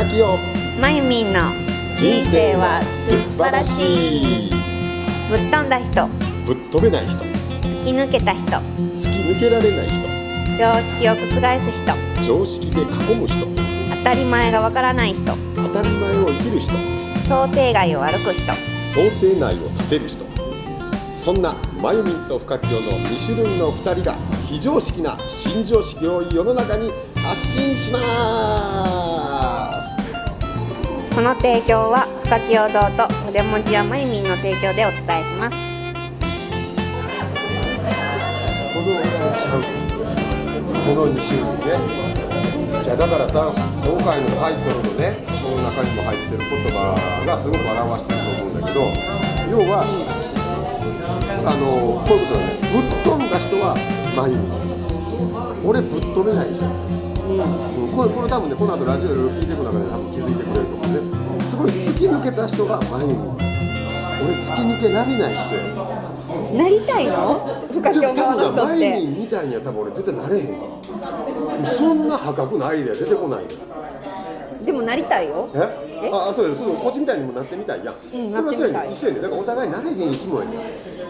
深きよまゆみんの人生は素晴らしい。ぶっ飛んだ人。ぶっ飛べない人。突き抜けた人。突き抜けられない人。常識を覆す人。常識で囲む人。当たり前がわからない人。当たり前を生きる人。想定外を歩く人。想定内を立てる人。そんなまゆみんと深きよの2種類の2人が非常識な新常識を世の中に発信しますこの提供は深き堂と筆文字やまゆみんの提供でお伝えします。このぐらいちゃう。この2種類ね。じゃあだからさ今回のタイトルのねこの中にも入ってる言葉がすごく表してると思うんだけど要はあのこういうことだね。ぶっ飛んだ人はまゆみ俺ぶっ飛べない人、うん、これこれ多分ねこの後ラジオいろいろ聞いていく中で多分気づいてくれると思うね。すごい突き抜けた人がまゆみ俺突き抜けられない人や。なりたいの？深き多側の人って。みたいには多分俺絶対なれへん。そんな破格なアイデア出てこないで。でもなりたいよ。え？え？ああそうです。そうこっちみたいにもなってみたい。やん、うんそれはそうやねん。一緒やねん。だからお互いなれへん生き物やね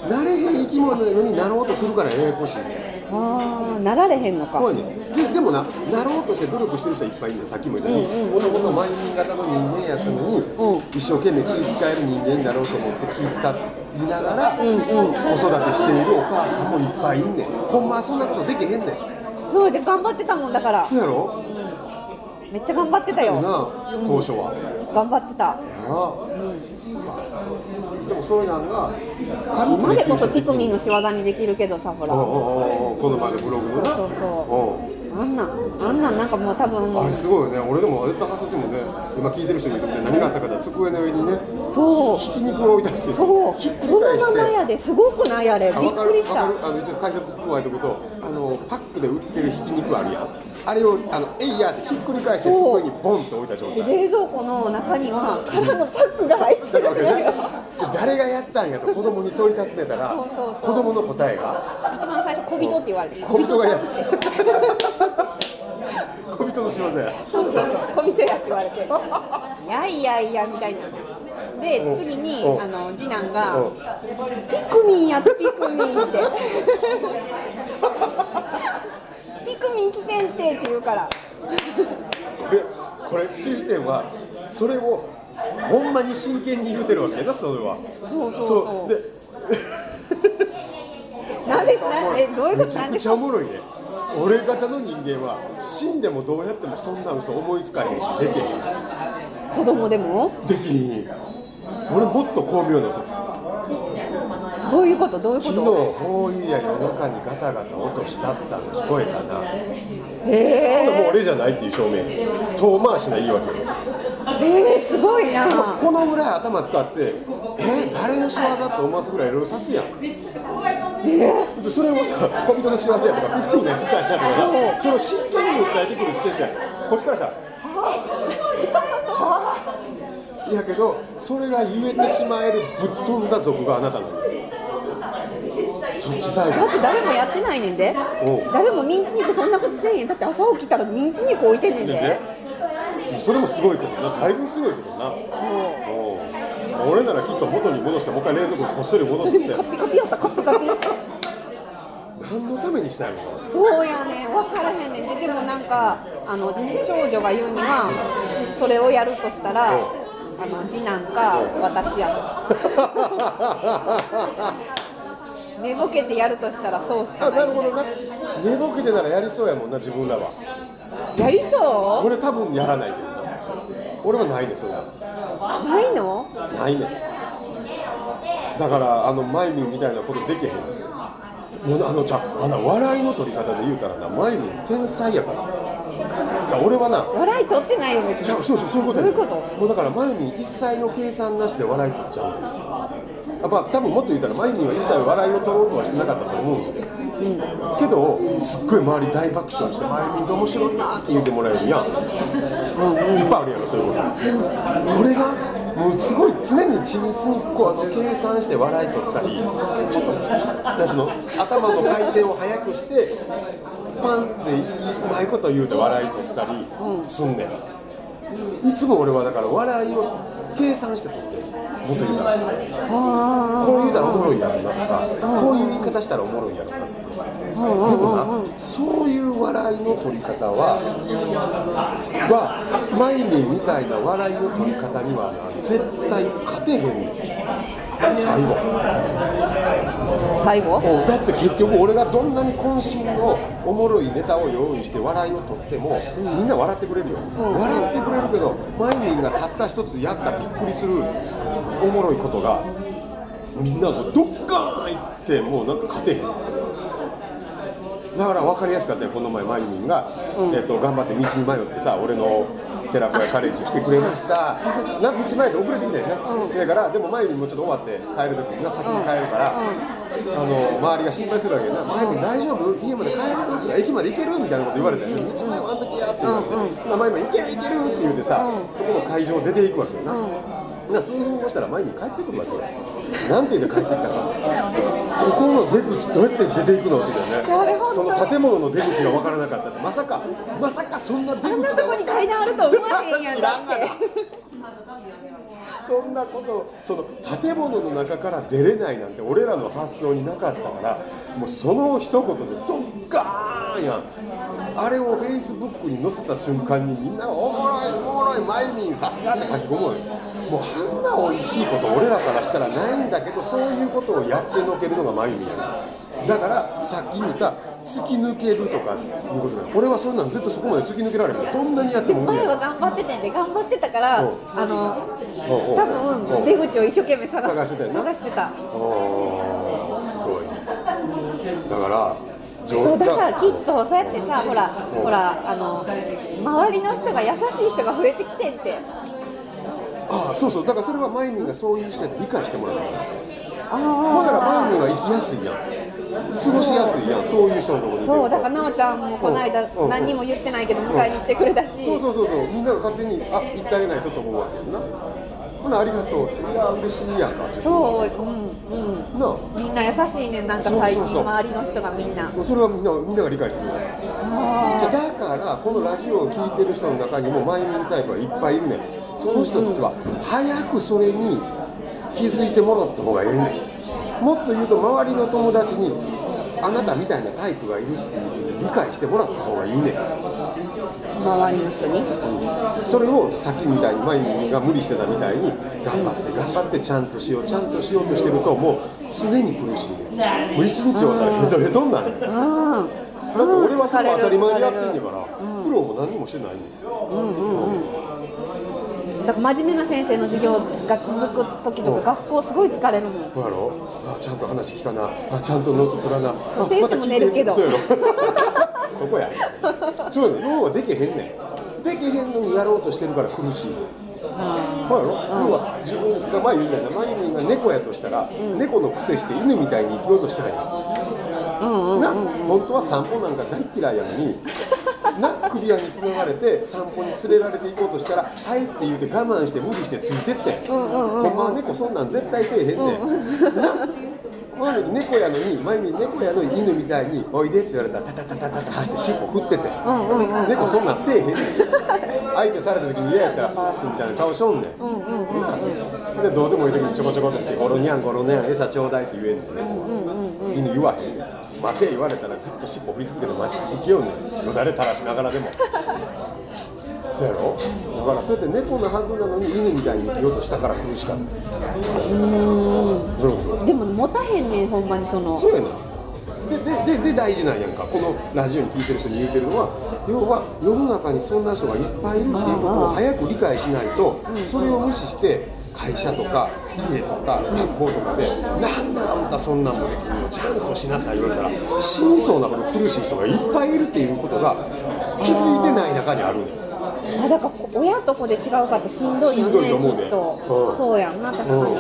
ん。なれへん生き物やのになろうとするからややこしいねんああなられへんのか。そうやね。んででもななろうとして努力してる人はいっぱいいるねんさっきも言ったように。うんうんもともとマイミン型の人間やったのに、うん。一生懸命気使える人間になろうと思って気使いながら、うんうん。子育てしているお母さんもいっぱいいんねん。ほんまはそんなことできへんねん。そうで頑張ってたもんだから。そうやろ？めっちゃ頑張ってたよ。な当初は、頑張ってた。なあでもそういうのが軽今でこそピクミンのの仕業にできるけどさほら。この前のブログのな。そうそうあんなんあんなんなんかもう多うんあ分れすごいよね。俺でも絶対発想してもね。今聞いてる人に言ってみて何があったかって机の上にねそう。ひき肉を置いてあってそう。そのままやですごくないあれ。びっくりした。あの一応解説加えておくとあのパックで売ってるひき肉あるやんあれをあのえいやってひっくり返して机にボンと置いた状で態冷蔵庫の中には空のパックが入ってだから。ね誰がやったんやと子供に問い尋ねたらそうそうそう。子供の答えが。一番最初小人って言われて小人がやって。小人の仕業や。そうそうそう小人やって言われて。いやいやいやみたいな。でうん。次にうん。あの次男がうん。ピクミンやってピクミンってピクミン来てって言うから。これこれ注意点はそれをほんまに真剣に言うてるわけやなそれは。そうそうそう。で なんですなえどういうこと？めちゃくちなんですかゃおもろいね。俺方の人間は死んでもどうやってもそんな嘘思いつかへんしできへん。子供でも？できへん。俺もっと巧妙な嘘つくどういうことどういう昨日こと？こういうや夜中にガタガタ音したったん聞こえたな。へほんならもうえ俺じゃないっていう証明。遠回しな言い訳。よえー、すごいな。このぐらい頭使ってえ誰の仕業って思わすぐらいいろいろ指すやん。でそれをさ小人の仕業やとかピクミンのやったんやとかさそれを真剣に訴えてくる時点でこっちからしたらはあはあやけどそれが言えてしまえるぶっ飛んだ族があなたなの。よそっちサイだって誰もやってないねんで。誰もミンチ肉そんなことせんへん。だって朝起きたらミンチ肉置いてんねんで。ドでねそれもすごいけどな。だいぶすごいけどな。そう。う。ん俺ならきっと元に戻してもう一回冷蔵庫にこっそり戻すって。でもカッピカピやったカッピカピ。何のためにしたんやろそうやね分からへんねん。ででもなんかあの長女が言うにはそれをやるとしたらあの次男か私やと 寝ぼけてやるとしたらそうしかあなないるほどな。寝ぼけてならやりそうやもんな自分らは。やりそ俺多分やらないけどな。俺はないねそういうの。うないの？ないね。だからあのマイミンみたいなことできへん。もうあのじゃあの笑いの取り方で言うたらなマイミン天才やから。いや俺はな笑い取ってないよ別に。ちゃうそうそうそういうことやねどういうこと？もうだからマイミン一切の計算なしで笑い取っちゃうのやっぱ多分もっと言ったらマイミンは一切笑いを取ろうとはしてなかったと思うんで。けどすっごい周り大爆笑してマイミンって面白いなって言ってもらえるやん。うんいっぱいあるやろそういうこと。俺がもうすごい常に緻密にこうあの計算して笑い取ったりちょっとなんつの頭の回転を速くしてパンっていいうまいこと言うて笑い取ったりすんねん。いつも俺はだから笑いを計算してとってる。もっと言うた。らあこう言うたらおもろいやろなとかこういう言い方したらおもろいやろなってでもなそういう笑いの取り方ははマイミンみたいな笑いの取り方にはな絶対勝てへんねん最後。最後？うん。だって結局俺がどんなに渾身のおもろいネタを用意して笑いを取ってもみんな笑ってくれるよ、笑ってくれるけどマイミンがたった一つやったびっくりするおもろいことがみんながドッカーンいってもうなんか勝てへん。だから分かりやすかったよこの前マイミンが、えっと頑張って道に迷ってさ俺の寺子屋カレッジ来てくれました。な道迷って遅れてきたよね、だから。でもマイミンもちょっと終わって帰る時にな先に帰るから、あの周りが心配するわけよな「マイミン大丈夫？家まで帰れる?」とか「駅まで行ける?」みたいなこと言われて「道迷わんときや」って言われて「マイミン行ける行ける」って言ってさ、そこの会場出ていくわけよな、な数分後したら前に帰ってくるわけよ。なんて言って帰ってきたかここの出口どうやって出ていくのって言ったよね。その建物の出口が分からなかったって。まさかまさかそんな出口が。あんなとこに階段あると思わへんやん 知らんがな。そんなことその建物の中から出れないなんて俺らの発想になかったからもうその一言でドッカーンやん。あれをフェイスブックに載せた瞬間にみんなが「おもろいおもろいマイミンさすが」って書き込むもうあんな美味しいこと俺らからしたらないんだけどそういうことをやってのけるのがマイミンやねん。だからさっき言った突き抜けるとかいうこと俺はそんなんずっとそこまで突き抜けられへんどんなにやっても前やは頑張っててんで頑張ってたからう。んあの多分出口を一生懸命探し探してた。探してた。すごいね。だから上そうだからきっとそうやってさほらう。んほらあの周りの人が優しい人が増えてきてんってああそうそう。だからそれはマイミンがそういう人やって理解してもらったからあだからマイミンは生きやすいやん。過ごしやすいやん。そういう人のところそうだから奈緒ちゃんもこの間うん。うん何にも言ってないけど迎えに来てくれたし。そうそうそうそう。みんなが勝手にあ言ってあげないとと思うわけやんな。ほなありがとうって。いや嬉しいやんか。そううんうん。なあ。みんな優しいねんなんか最近。周りの人がみんな。それはみんなみんなが理解してくれる。あじゃあだからこのラジオを聴いてる人の中にもマイミンタイプはいっぱいいるねんその人たちは早くそれに気づいてもらった方がええねん。もっと言うと周りの友達にあなたみたいなタイプがいるっていう理解してもらった方がいいねん。周りの人に。それをさっきみたいにマイミンが無理してたみたいに頑張って頑張ってちゃんとしようちゃんとしようとしてるともう常に苦しいねんもう一日終わったらヘトヘトになるねん。だってうん俺はそれも当たり前でやってんねんから苦労も何にもしてないねんだから真面目な先生の授業が続く時とか学校すごい疲れるもんそうやろ？あちゃんと話聞かな。あちゃんとノート取らな。あそうって言って。も寝るけど。そうやろ？そこや。そうやろ要はできへんねん。できへんのにやろうとしてるから苦しいまあやろ、要は自分が前言うじゃない。マイミンが猫やとしたら、猫の癖して犬みたいに生きようとしたんや、な本当は散歩なんか大嫌いやのにな首輪につながれて散歩に連れられて行こうとしたら「はい」って言うて我慢して無理してついてって、ほんまは猫そんなん絶対せえへんねん、な。まあ猫やのに前に猫やのに犬みたいに「おいで」って言われたらタタタタタタ走って尻尾振ってて、猫そんなんせえへんねん相手された時に嫌やったらパースみたいな顔しょんねん、でどうでもいい時にちょこちょこって言って「ゴロニャンゴロニャン餌ちょうだい」って言えんねん猫は、犬言わへんねん待て言われたらずっと尻尾振り続けて待ち続けようね。んよだれ垂らしながらでも。そうやろ？だからそうやって猫のはずなのに犬みたいに生きようとしたから苦しかった。そうそう。でも持たへんねんほんまにその。そうやねん。でででで大事なんやんか。このラジオに聞いてる人に言うてるのは要は世の中にそんな人がいっぱいいるっていうことを早く理解しないとそれを無視して会社とか家とか学校とかで「なんであんたそんなんもできんのちゃんとしなさい」言われたら死にそうなほど苦しい人がいっぱいいるっていうことが気づいてない中にあるねんあだからこ親と子で違うかってしんどいよしんどいねと思うね。きっと、うんそうやんな確かに、うんうん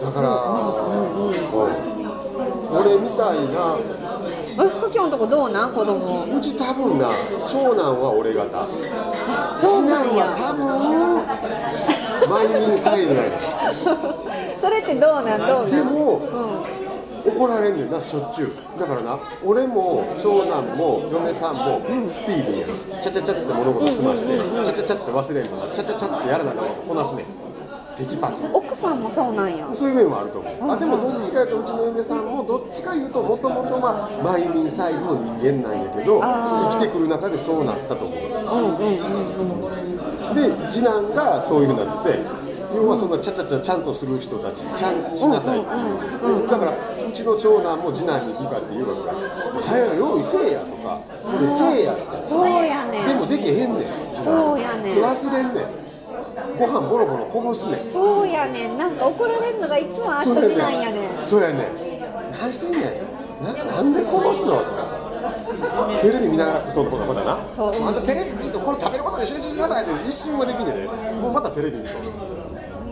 だから、うん俺みたいなえ福今日のとこどうなん？子供。うち多分な長男は俺型そうなん次男はや多分マイミンサイドやねそれってどうなん？どうなん？でもうん。怒られんねんなしょっちゅう。だからな俺も長男も嫁さんもスピーディーやん。ちゃちゃちゃって物事済ましてちゃちゃちゃって忘れんとかちゃちゃちゃってやらなあかんことこなすねん。テキパキ奥さんもそうなんや。そういう面もあると思う、あでもどっちかいうとうちの嫁さんもどっちかいうともともとまあマイミンサイドの人間なんやけど生きてくる中でそうなったと思う。うんうんうんうんで次男がそういうふうになってて要はそんなちゃちゃちゃちゃんとする人たちちゃんしなさい、だからうちの長男も次男に向かって言うわけや「早く用意せえや」とか「これせえや」って。そうやねん。でもできへんねん次男。そうやねん。で忘れんねん。ご飯ボロボロこぼすねん。そうやねん。なんか怒られるのがいつも明日次男やねん。そうやねん。何してんねん。ななんでこぼすのとかさテレビ見ながら食っとんのことまだな。そう。あんたテレビ見るとこれ食べることに集中しなさいって一瞬はできんねんで。もうまたテレビ見と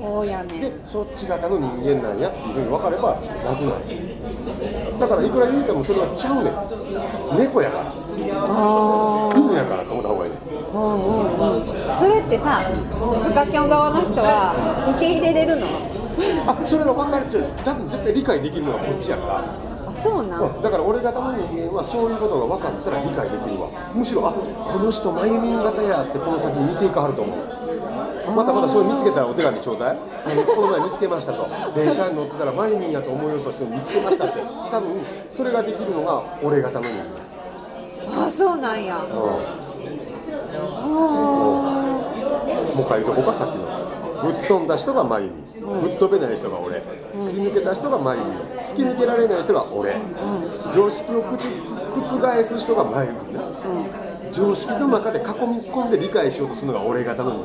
そうやねん。でそっち型の人間なんやっていうふうに分かれば楽なんや。だからいくら言うてもそれはちゃうねん。猫やから。犬やからと思った方がいいねん。うんうんうん。それってさフカキョン側の人は受け入れれるの？あそれが分かるっちゃう。多分絶対理解できるのがこっちやから。あそうなん。うんだから俺型の人間はそういうことが分かったら理解できるわ。むしろあこの人マユミン型やってこの先見ていかはると思う。またまたそれ見つけたらお手紙ちょうだい。この前見つけましたと。電車に乗ってたらマユミンやと思うようとして見つけましたって。多分それができるのが俺型の人間あそうなんや。うん。あもう一回言うとこかさっきのぶっ飛んだ人がマユミぶっ飛べない人が俺。突き抜けた人がマユミ突き抜けられない人が俺。常識を口覆す人がマユミな常識の中で囲み込んで理解しようとするのが俺型の人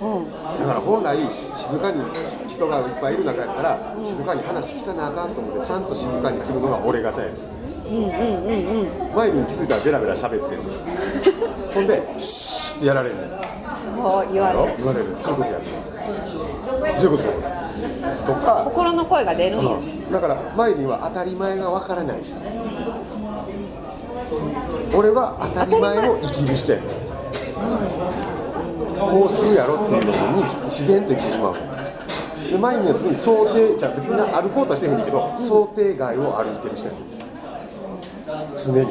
間うん。だから本来静かに人がいっぱいいる中やったら静かに話聞かなあかんと思ってちゃんと静かにするのが俺型やねんうんうんうん。うん前に気づいたらベラベラ喋ってんの。ほんでシーってやられんねん。そう言われる。言われる。そういうことやるそういうことやとか心の声が出るんよだから前には当たり前がわからない人。俺は当たり前を生きる人や。ねんこうするやろっていうのに自然と生きてしまう。で前には常に想定じゃあ別に歩こうとはしてへんねんけど想定外を歩いてる人やねん。常に。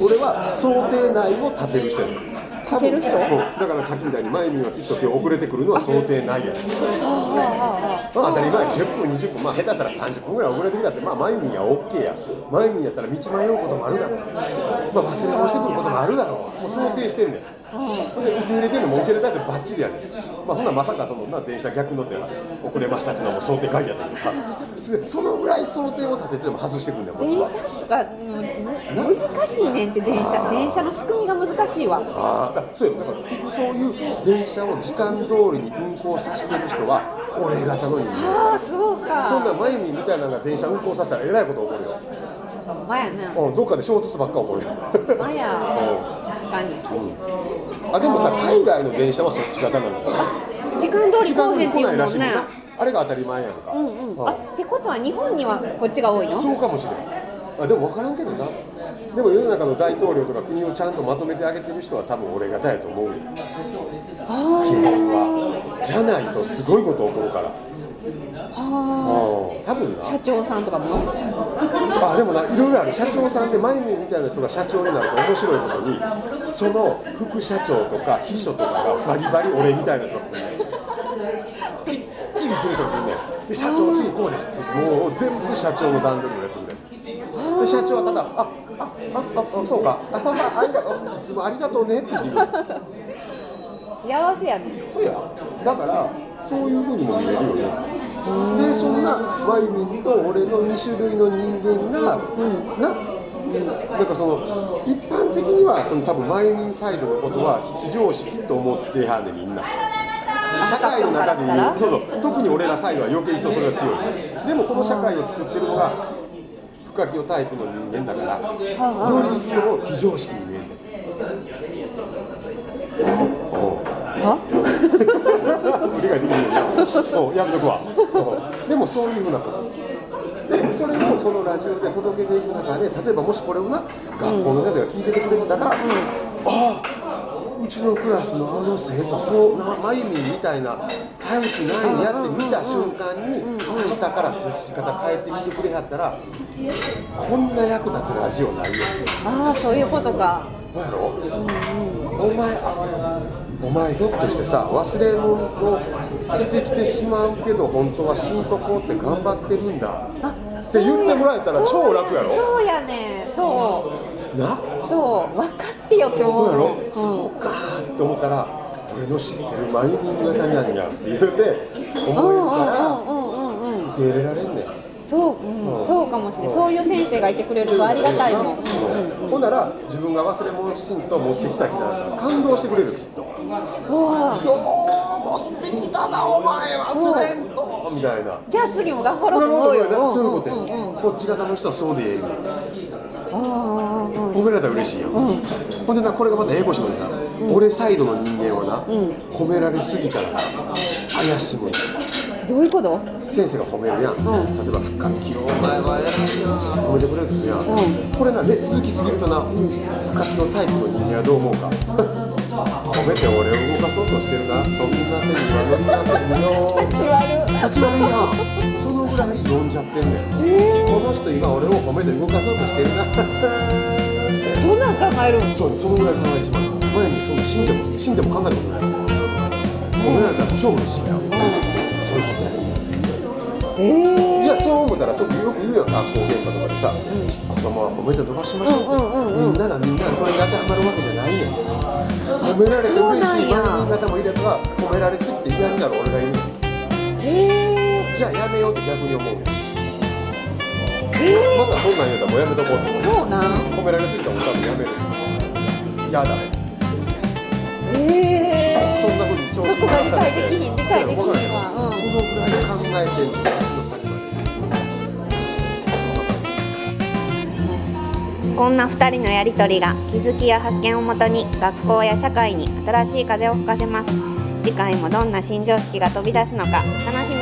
俺は想定内を立てる人やねん立てる人？うん。だからさっきみたいに前にはきっと今日遅れてくるのは想定内やまあ当たり前10分20分。まあ下手したら30分ぐらい遅れてきたって。まあマイミンや OK や。マイミンやったら道迷うこともあるだろう。まあ忘れ物してくることもあるだろう。もう想定してんねん。ほんで受け入れてんのも受け入れたやつバッチリやねんまあほんならまさかそのな電車逆乗って遅れましたっていうのはもう想定外やったけどさ。すそのぐらい想定を立ててでも外してくんねんこっちは。電車とかうん難しいねんって電車。電車の仕組みが難しいわ。ああだそうよだから結局そういう電車を時間通りに運行させてる人は俺型の人間。ああそうか。そんなマユミンみたいなのが電車運行させたらえらいこと起こるよ。ほんまやな。うん、どっかで衝突ばっか起こるよ。ほんまや確かに。あでもさ海外の電車はそっち型なの時間通り時来おへんっていいうもんな。あれが当たり前やんか、うんうん。あってことは日本にはこっちが多いの？そうかもしれん。あでも分からんけどな。でも世の中の大統領とか国をちゃんとまとめてあげてる人は多分俺型やと思うよ。あ基本はじゃないとすごいこと起こるから。あはうん多分な。あ社長さんとかも？あでもないろいろある社長さんでマイミンみたいな人が社長になると面白いことにその副社長とか秘書とかがバリバリ俺みたいな人が来るねきっちりする人が来るねで社長次こうですって言ってもう全部社長の段取りをやってくれ。るで社長はただあああああそうか。ああありがとう。いつもありがとうねって言ってくれる幸せやね。そうや。だからそういうふうにも見れるよね。でそんなマイミンと俺の2種類の人間が、ななんかその一般的にはその多分マイミンサイドのことは非常識と思ってはんねんみんな社会の中でいうそうそう。特に俺らサイドは余計一層それが強いでもこの社会を作ってるのがフカキオタイプの人間だからより一層非常識に見える。おう。あ理解できる。おやめとくわ。う。んでもそういうふうなこと。でそれをこのラジオで届けていく中で例えばもしこれをな学校の先生が聞いててくれてたら、ああうちちのクラスのあの生徒そうなまゆみんみたいなタイプないんやって見た瞬間に明日から接し方変えてみてくれはったらこんな役立つラジオないよ。ああそういうことか。どうやろ、お前あお前ひょっとしてさ忘れ物をしてきてしまうけど本当はしんとこうって頑張ってるんだあって言ってもらえたら超楽やろ？そうやねそう。な？そう分かってよって思うそうやろ、うんそうかーって思ったら俺の知ってるマイミン型なんやって言うて思えるうんからうんうんうんうん受け入れられんねんそう、うんうん。そうかもしれないそういう先生がいてくれるとありがたいもん、うん。うんほんなら自分が忘れ物しんと持ってきた日なんか感動してくれるきっと。よー。持ってきたなお前忘れんとみたいな。じゃあ次も頑張ろうと思うよ。もそういうことやんうんうんこっち方の人はそうでええねん褒められたら嬉しいやん、ほんでなこれがまた英語しもん。な、俺サイドの人間はな、褒められすぎたらな怪しむどういうこと？先生が褒めるやん、ん。例えば「深きお前は偉いな」褒めてくれるんですよ、ん。これな、ね、続きすぎるとな、深きのタイプの人間はどう思うか。褒めて俺を動かそうとしてるな。そんな手には乗りませんよ立ち悪い。やんそのぐらい読んじゃってんねんこの人今俺を褒めて動かそうとしてるな。そんなん考える。んそうそのぐらい考えてしまう前にそんな死んでも死んでも考えたことない。褒められたら超嬉しいやん、そういうことやええじゃあそう思ったらそうよく言うよ学校現場とかでさ、子供は褒めて伸ばしましょう。みんながみんなそれに当てはまるわけじゃないねん褒められて嬉しいそうなんや。万人方もいれば褒められすぎて嫌になる俺がいる。ええじゃあやめようって逆に思う。えまたそんなん言うたらもうやめとこうってー、そうなん？褒められすぎたら俺多分やめる。やだ。ええそんなふうに調子そこが理解できひん理解できひんわ。うん。そのぐらい考えてんのこんな2人のやりとりが気づきや発見をもとに学校や社会に新しい風を吹かせます。次回もどんな新常識が飛び出すのか楽しみに